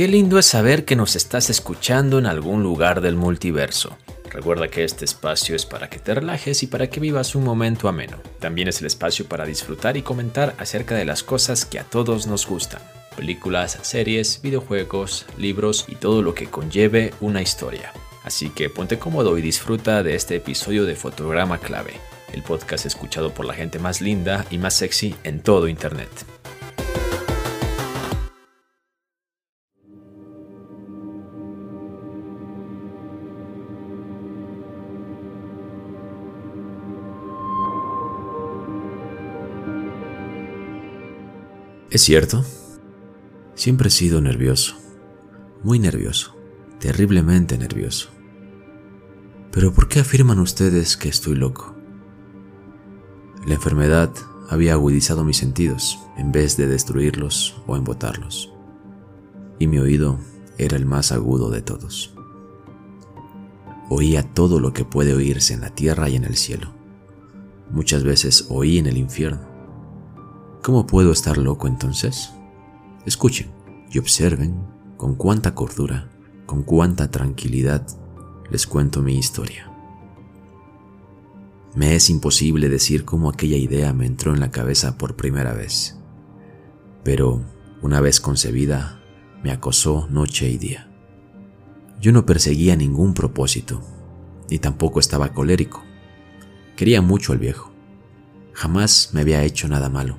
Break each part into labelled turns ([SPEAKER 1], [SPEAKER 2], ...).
[SPEAKER 1] Qué lindo es saber que nos estás escuchando en algún lugar del multiverso. Recuerda que este espacio es para que te relajes y para que vivas un momento ameno. También es el espacio para disfrutar y comentar acerca de las cosas que a todos nos gustan. Películas, series, videojuegos, libros y todo lo que conlleve una historia. Así que ponte cómodo y disfruta de este episodio de Fotograma Clave, el podcast escuchado por la gente más linda y más sexy en todo Internet.
[SPEAKER 2] ¿Es cierto? Siempre he sido nervioso, muy nervioso, terriblemente nervioso. Pero ¿por qué afirman ustedes que estoy loco? La enfermedad había agudizado mis sentidos en vez de destruirlos o embotarlos. Y mi oído era el más agudo de todos. Oía todo lo que puede oírse en la tierra y en el cielo. Muchas veces oí en el infierno. ¿Cómo puedo estar loco entonces? Escuchen y observen con cuánta cordura, con cuánta tranquilidad les cuento mi historia. Me es imposible decir cómo aquella idea me entró en la cabeza por primera vez, pero una vez concebida me acosó noche y día. Yo no perseguía ningún propósito, ni tampoco estaba colérico. Quería mucho al viejo. Jamás me había hecho nada malo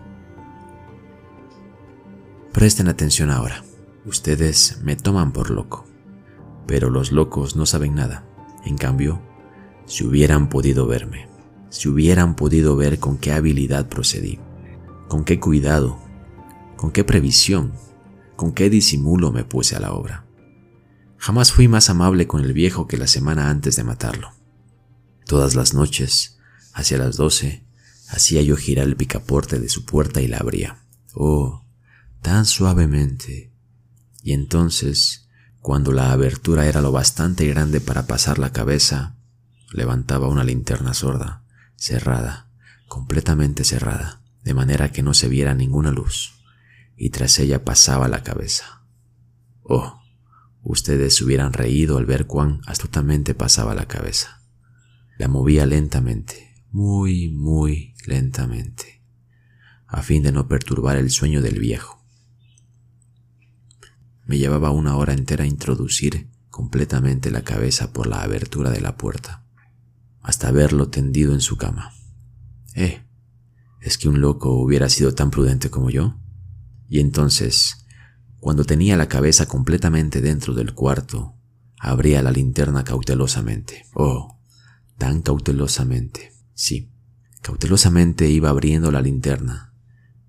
[SPEAKER 2] Presten atención ahora. Ustedes me toman por loco. Pero los locos no saben nada. En cambio, si hubieran podido verme, si hubieran podido ver con qué habilidad procedí, con qué cuidado, con qué previsión, con qué disimulo me puse a la obra. Jamás fui más amable con el viejo que la semana antes de matarlo. Todas las noches, hacia las doce, hacía yo girar el picaporte de su puerta y la abría. Oh, tan suavemente. Y entonces, cuando la abertura era lo bastante grande para pasar la cabeza, levantaba una linterna sorda, cerrada, completamente cerrada, de manera que no se viera ninguna luz, y tras ella pasaba la cabeza. Oh, ustedes hubieran reído al ver cuán astutamente pasaba la cabeza. La movía lentamente, muy, muy lentamente, a fin de no perturbar el sueño del viejo. Me llevaba una hora entera introducir completamente la cabeza por la abertura de la puerta, hasta verlo tendido en su cama. Eh, ¿es que un loco hubiera sido tan prudente como yo? Y entonces, cuando tenía la cabeza completamente dentro del cuarto, abría la linterna cautelosamente. Oh, tan cautelosamente. Sí, cautelosamente iba abriendo la linterna,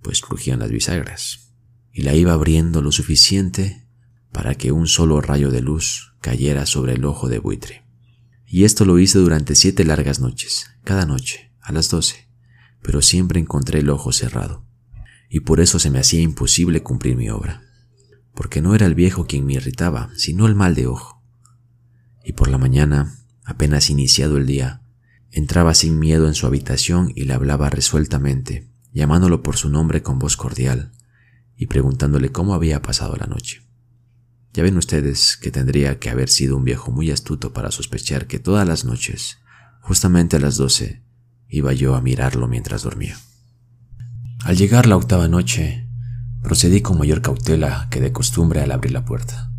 [SPEAKER 2] pues crujían las bisagras. Y la iba abriendo lo suficiente para que un solo rayo de luz cayera sobre el ojo de buitre. Y esto lo hice durante siete largas noches, cada noche, a las doce, pero siempre encontré el ojo cerrado, y por eso se me hacía imposible cumplir mi obra, porque no era el viejo quien me irritaba, sino el mal de ojo. Y por la mañana, apenas iniciado el día, entraba sin miedo en su habitación y le hablaba resueltamente, llamándolo por su nombre con voz cordial, y preguntándole cómo había pasado la noche. Ya ven ustedes que tendría que haber sido un viejo muy astuto para sospechar que todas las noches, justamente a las doce, iba yo a mirarlo mientras dormía. Al llegar la octava noche, procedí con mayor cautela que de costumbre al abrir la puerta.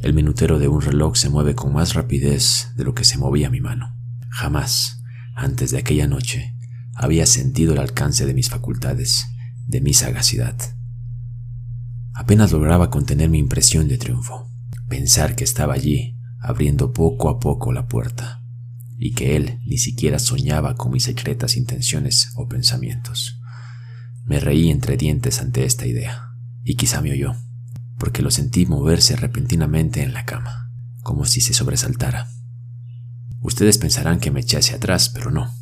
[SPEAKER 2] El minutero de un reloj se mueve con más rapidez de lo que se movía mi mano. Jamás, antes de aquella noche, había sentido el alcance de mis facultades, de mi sagacidad. Apenas lograba contener mi impresión de triunfo, pensar que estaba allí, abriendo poco a poco la puerta, y que él ni siquiera soñaba con mis secretas intenciones o pensamientos. Me reí entre dientes ante esta idea, y quizá me oyó, porque lo sentí moverse repentinamente en la cama, como si se sobresaltara. Ustedes pensarán que me eché hacia atrás, pero no.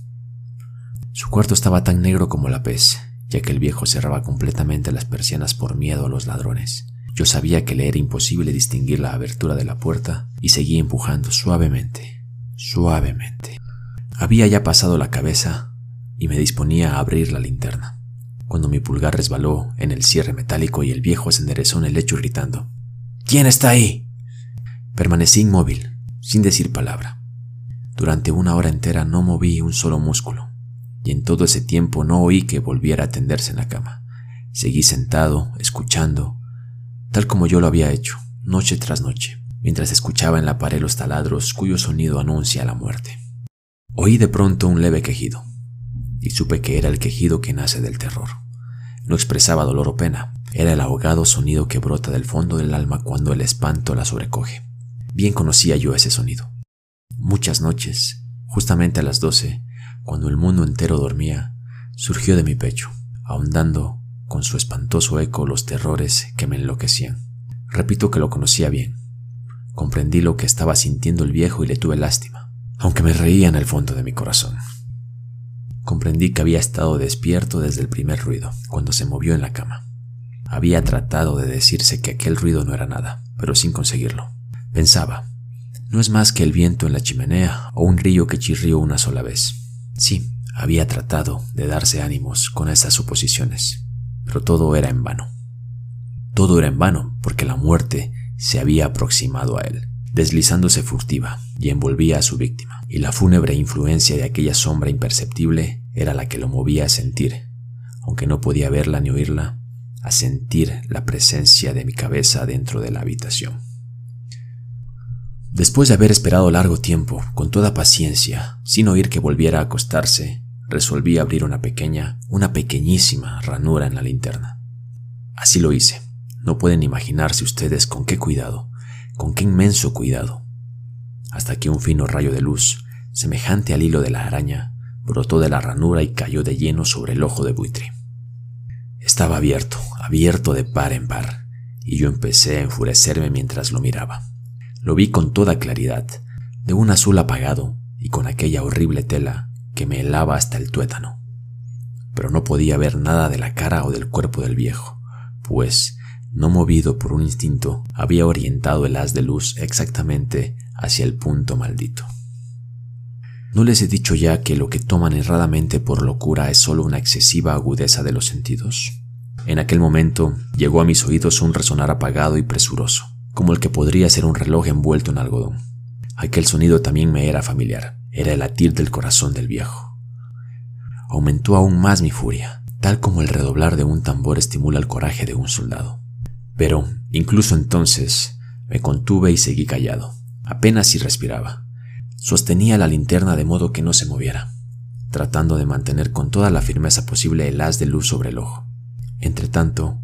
[SPEAKER 2] Su cuarto estaba tan negro como la pez, ya que el viejo cerraba completamente las persianas por miedo a los ladrones. Yo sabía que le era imposible distinguir la abertura de la puerta y seguí empujando suavemente, suavemente. Había ya pasado la cabeza y me disponía a abrir la linterna, cuando mi pulgar resbaló en el cierre metálico y el viejo se enderezó en el lecho gritando ¿Quién está ahí? Permanecí inmóvil, sin decir palabra. Durante una hora entera no moví un solo músculo, y en todo ese tiempo no oí que volviera a tenderse en la cama. Seguí sentado, escuchando, tal como yo lo había hecho, noche tras noche, mientras escuchaba en la pared los taladros cuyo sonido anuncia la muerte. Oí de pronto un leve quejido, y supe que era el quejido que nace del terror. No expresaba dolor o pena, era el ahogado sonido que brota del fondo del alma cuando el espanto la sobrecoge. Bien conocía yo ese sonido. Muchas noches, justamente a las doce, cuando el mundo entero dormía, surgió de mi pecho, ahondando con su espantoso eco los terrores que me enloquecían. Repito que lo conocía bien. Comprendí lo que estaba sintiendo el viejo y le tuve lástima, aunque me reía en el fondo de mi corazón. Comprendí que había estado despierto desde el primer ruido, cuando se movió en la cama. Había tratado de decirse que aquel ruido no era nada, pero sin conseguirlo. Pensaba, no es más que el viento en la chimenea o un río que chirrió una sola vez. Sí, había tratado de darse ánimos con esas suposiciones, pero todo era en vano. Todo era en vano porque la muerte se había aproximado a él, deslizándose furtiva y envolvía a su víctima, y la fúnebre influencia de aquella sombra imperceptible era la que lo movía a sentir, aunque no podía verla ni oírla, a sentir la presencia de mi cabeza dentro de la habitación. Después de haber esperado largo tiempo, con toda paciencia, sin oír que volviera a acostarse, resolví abrir una pequeña, una pequeñísima ranura en la linterna. Así lo hice. No pueden imaginarse ustedes con qué cuidado, con qué inmenso cuidado, hasta que un fino rayo de luz, semejante al hilo de la araña, brotó de la ranura y cayó de lleno sobre el ojo de buitre. Estaba abierto, abierto de par en par, y yo empecé a enfurecerme mientras lo miraba. Lo vi con toda claridad, de un azul apagado y con aquella horrible tela que me helaba hasta el tuétano. Pero no podía ver nada de la cara o del cuerpo del viejo, pues, no movido por un instinto, había orientado el haz de luz exactamente hacia el punto maldito. ¿No les he dicho ya que lo que toman erradamente por locura es solo una excesiva agudeza de los sentidos? En aquel momento llegó a mis oídos un resonar apagado y presuroso, como el que podría ser un reloj envuelto en algodón. Aquel sonido también me era familiar. Era el latir del corazón del viejo. Aumentó aún más mi furia, tal como el redoblar de un tambor estimula el coraje de un soldado. Pero, incluso entonces, me contuve y seguí callado. Apenas si respiraba. Sostenía la linterna de modo que no se moviera, tratando de mantener con toda la firmeza posible el haz de luz sobre el ojo. Entretanto,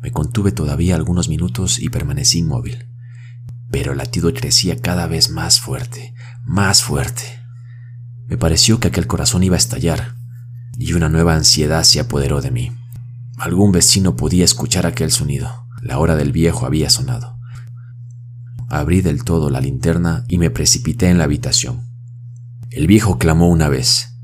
[SPEAKER 2] me contuve todavía algunos minutos y permanecí inmóvil. Pero el latido crecía cada vez más fuerte, más fuerte. Me pareció que aquel corazón iba a estallar, y una nueva ansiedad se apoderó de mí. Algún vecino podía escuchar aquel sonido. La hora del viejo había sonado. Abrí del todo la linterna y me precipité en la habitación. El viejo clamó una vez,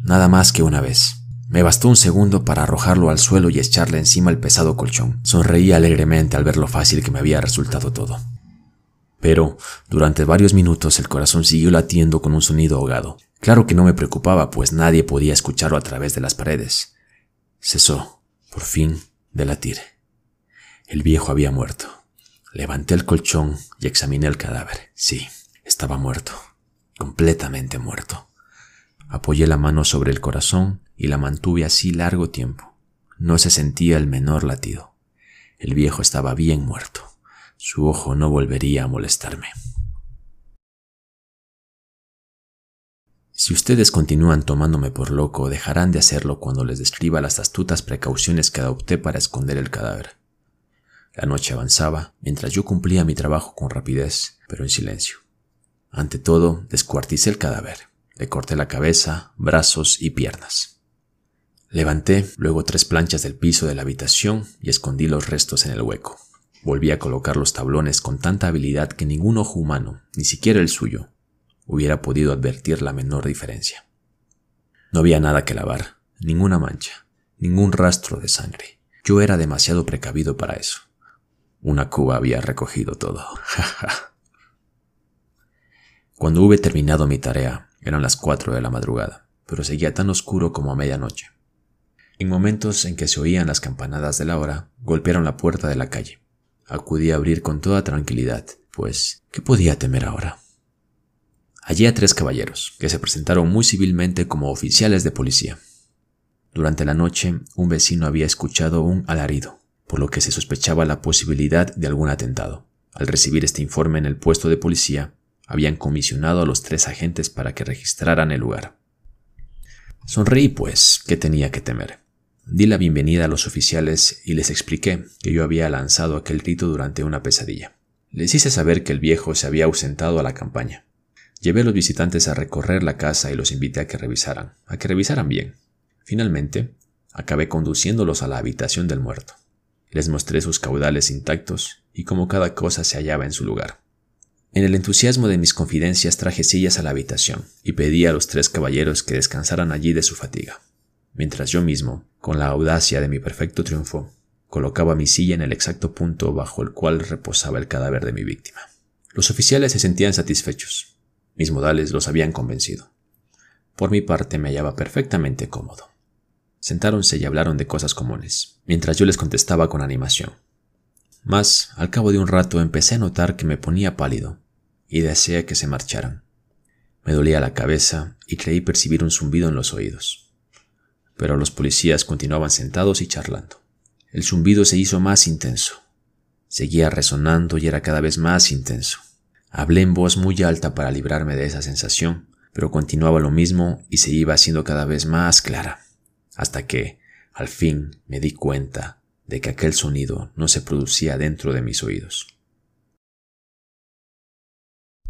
[SPEAKER 2] nada más que una vez. Me bastó un segundo para arrojarlo al suelo y echarle encima el pesado colchón. Sonreí alegremente al ver lo fácil que me había resultado todo. Pero durante varios minutos el corazón siguió latiendo con un sonido ahogado. Claro que no me preocupaba, pues nadie podía escucharlo a través de las paredes. Cesó, por fin, de latir. El viejo había muerto. Levanté el colchón y examiné el cadáver. Sí, estaba muerto, completamente muerto. Apoyé la mano sobre el corazón y la mantuve así largo tiempo. No se sentía el menor latido. El viejo estaba bien muerto. Su ojo no volvería a molestarme. Si ustedes continúan tomándome por loco, dejarán de hacerlo cuando les describa las astutas precauciones que adopté para esconder el cadáver. La noche avanzaba mientras yo cumplía mi trabajo con rapidez, pero en silencio. Ante todo, descuarticé el cadáver. Le corté la cabeza, brazos y piernas. Levanté luego tres planchas del piso de la habitación y escondí los restos en el hueco. Volví a colocar los tablones con tanta habilidad que ningún ojo humano, ni siquiera el suyo, hubiera podido advertir la menor diferencia. No había nada que lavar, ninguna mancha, ningún rastro de sangre. Yo era demasiado precavido para eso. Una cuba había recogido todo. Cuando hube terminado mi tarea, eran las cuatro de la madrugada, pero seguía tan oscuro como a medianoche. En momentos en que se oían las campanadas de la hora, golpearon la puerta de la calle. Acudí a abrir con toda tranquilidad, pues, ¿qué podía temer ahora? Hallé a tres caballeros, que se presentaron muy civilmente como oficiales de policía. Durante la noche, un vecino había escuchado un alarido, por lo que se sospechaba la posibilidad de algún atentado. Al recibir este informe en el puesto de policía, habían comisionado a los tres agentes para que registraran el lugar. Sonreí, pues, que tenía que temer. Di la bienvenida a los oficiales y les expliqué que yo había lanzado aquel grito durante una pesadilla. Les hice saber que el viejo se había ausentado a la campaña, Llevé a los visitantes a recorrer la casa y los invité a que revisaran, a que revisaran bien. Finalmente, acabé conduciéndolos a la habitación del muerto. Les mostré sus caudales intactos y cómo cada cosa se hallaba en su lugar. En el entusiasmo de mis confidencias traje sillas a la habitación y pedí a los tres caballeros que descansaran allí de su fatiga, mientras yo mismo, con la audacia de mi perfecto triunfo, colocaba mi silla en el exacto punto bajo el cual reposaba el cadáver de mi víctima. Los oficiales se sentían satisfechos, mis modales los habían convencido. Por mi parte me hallaba perfectamente cómodo. Sentáronse y hablaron de cosas comunes, mientras yo les contestaba con animación. Mas, al cabo de un rato empecé a notar que me ponía pálido, y deseé que se marcharan. Me dolía la cabeza y creí percibir un zumbido en los oídos. Pero los policías continuaban sentados y charlando. El zumbido se hizo más intenso. Seguía resonando y era cada vez más intenso. Hablé en voz muy alta para librarme de esa sensación, pero continuaba lo mismo y se iba haciendo cada vez más clara, hasta que, al fin, me di cuenta de que aquel sonido no se producía dentro de mis oídos.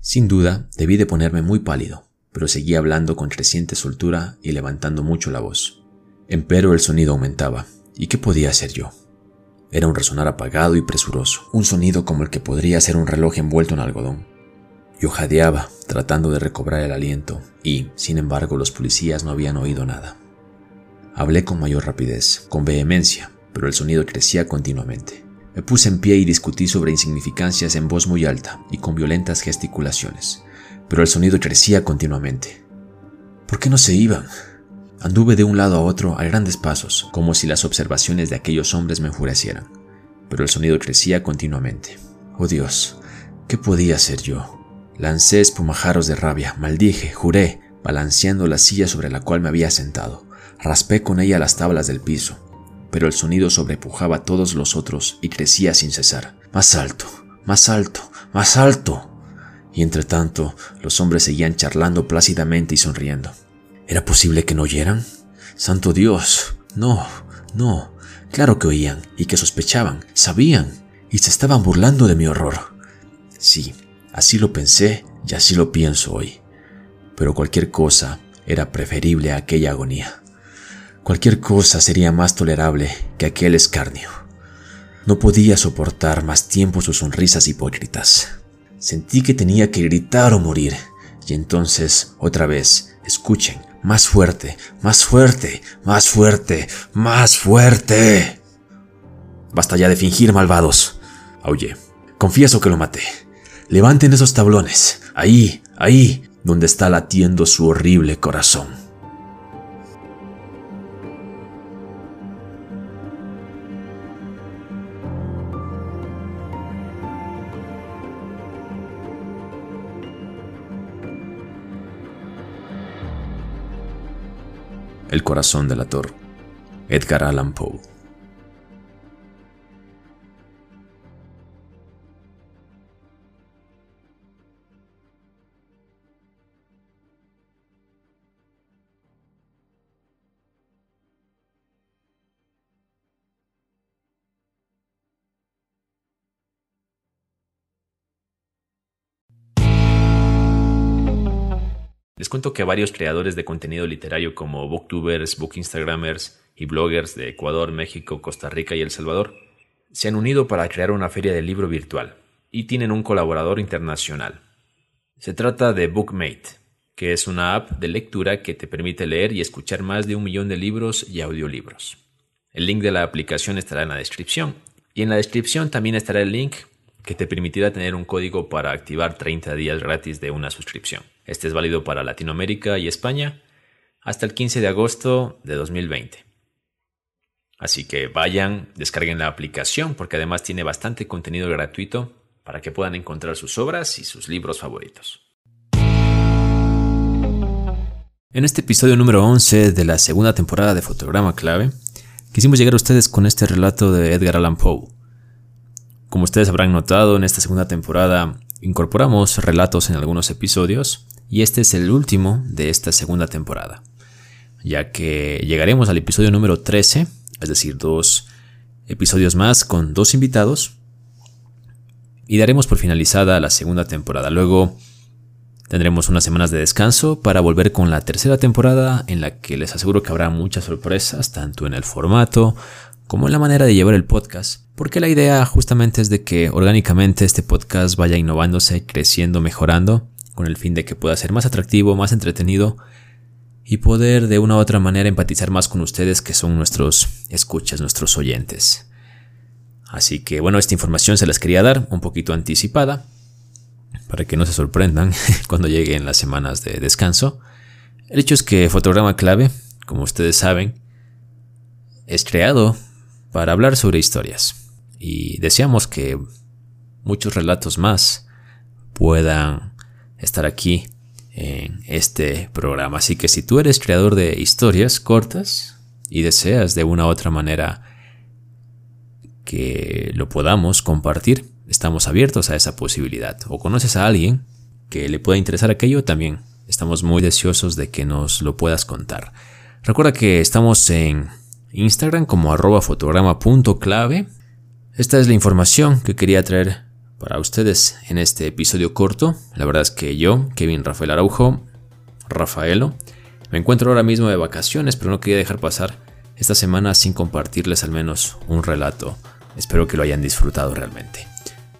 [SPEAKER 2] Sin duda, debí de ponerme muy pálido, pero seguía hablando con creciente soltura y levantando mucho la voz. Empero el sonido aumentaba, ¿y qué podía hacer yo? Era un resonar apagado y presuroso, un sonido como el que podría ser un reloj envuelto en algodón. Yo jadeaba, tratando de recobrar el aliento, y, sin embargo, los policías no habían oído nada. Hablé con mayor rapidez, con vehemencia, pero el sonido crecía continuamente. Me puse en pie y discutí sobre insignificancias en voz muy alta y con violentas gesticulaciones, pero el sonido crecía continuamente. ¿Por qué no se iban? Anduve de un lado a otro a grandes pasos, como si las observaciones de aquellos hombres me enfurecieran, pero el sonido crecía continuamente. Oh Dios, ¿qué podía hacer yo? Lancé espumajaros de rabia, maldije, juré, balanceando la silla sobre la cual me había sentado. Raspé con ella las tablas del piso, pero el sonido sobrepujaba a todos los otros y crecía sin cesar. Más alto, más alto, más alto. Y entre tanto, los hombres seguían charlando plácidamente y sonriendo. ¿Era posible que no oyeran? Santo Dios, no, no. Claro que oían y que sospechaban, sabían, y se estaban burlando de mi horror. Sí, Así lo pensé y así lo pienso hoy. Pero cualquier cosa era preferible a aquella agonía. Cualquier cosa sería más tolerable que aquel escarnio. No podía soportar más tiempo sus sonrisas hipócritas. Sentí que tenía que gritar o morir. Y entonces, otra vez, escuchen, más fuerte, más fuerte, más fuerte, más fuerte. Basta ya de fingir, malvados. Oye, confieso que lo maté. Levanten esos tablones, ahí, ahí, donde está latiendo su horrible corazón. El corazón del ator. Edgar Allan Poe.
[SPEAKER 1] Les cuento que varios creadores de contenido literario como booktubers, book instagramers y bloggers de Ecuador, México, Costa Rica y El Salvador se han unido para crear una feria de libro virtual y tienen un colaborador internacional. Se trata de Bookmate, que es una app de lectura que te permite leer y escuchar más de un millón de libros y audiolibros. El link de la aplicación estará en la descripción y en la descripción también estará el link que te permitirá tener un código para activar 30 días gratis de una suscripción. Este es válido para Latinoamérica y España hasta el 15 de agosto de 2020. Así que vayan, descarguen la aplicación porque además tiene bastante contenido gratuito para que puedan encontrar sus obras y sus libros favoritos. En este episodio número 11 de la segunda temporada de Fotograma Clave, quisimos llegar a ustedes con este relato de Edgar Allan Poe. Como ustedes habrán notado, en esta segunda temporada incorporamos relatos en algunos episodios y este es el último de esta segunda temporada, ya que llegaremos al episodio número 13, es decir, dos episodios más con dos invitados y daremos por finalizada la segunda temporada. Luego Tendremos unas semanas de descanso para volver con la tercera temporada en la que les aseguro que habrá muchas sorpresas, tanto en el formato como la manera de llevar el podcast, porque la idea justamente es de que orgánicamente este podcast vaya innovándose, creciendo, mejorando, con el fin de que pueda ser más atractivo, más entretenido y poder de una u otra manera empatizar más con ustedes que son nuestros escuchas, nuestros oyentes. Así que bueno, esta información se las quería dar un poquito anticipada para que no se sorprendan cuando lleguen las semanas de descanso. El hecho es que Fotograma Clave, como ustedes saben, es creado para hablar sobre historias y deseamos que muchos relatos más puedan estar aquí en este programa. Así que si tú eres creador de historias cortas y deseas de una u otra manera que lo podamos compartir, estamos abiertos a esa posibilidad. O conoces a alguien que le pueda interesar aquello, también estamos muy deseosos de que nos lo puedas contar. Recuerda que estamos en Instagram como arroba fotograma.clave. Esta es la información que quería traer para ustedes en este episodio corto. La verdad es que yo, Kevin Rafael Araujo, Rafaelo, me encuentro ahora mismo de vacaciones, pero no quería dejar pasar esta semana sin compartirles al menos un relato. Espero que lo hayan disfrutado realmente.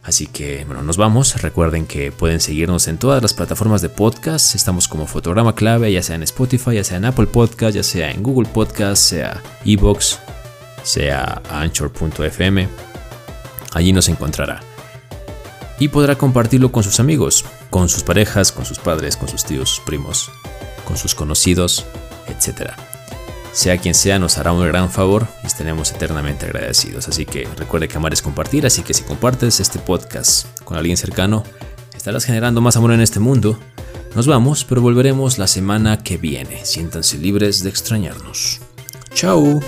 [SPEAKER 1] Así que bueno, nos vamos. Recuerden que pueden seguirnos en todas las plataformas de podcast. Estamos como fotograma clave, ya sea en Spotify, ya sea en Apple Podcast, ya sea en Google Podcast, sea Evox, sea Anchor.fm. Allí nos encontrará. Y podrá compartirlo con sus amigos, con sus parejas, con sus padres, con sus tíos, sus primos, con sus conocidos, etc sea quien sea, nos hará un gran favor y estaremos eternamente agradecidos. Así que recuerde que amar es compartir, así que si compartes este podcast con alguien cercano, estarás generando más amor en este mundo. Nos vamos, pero volveremos la semana que viene. Siéntanse libres de extrañarnos. Chao.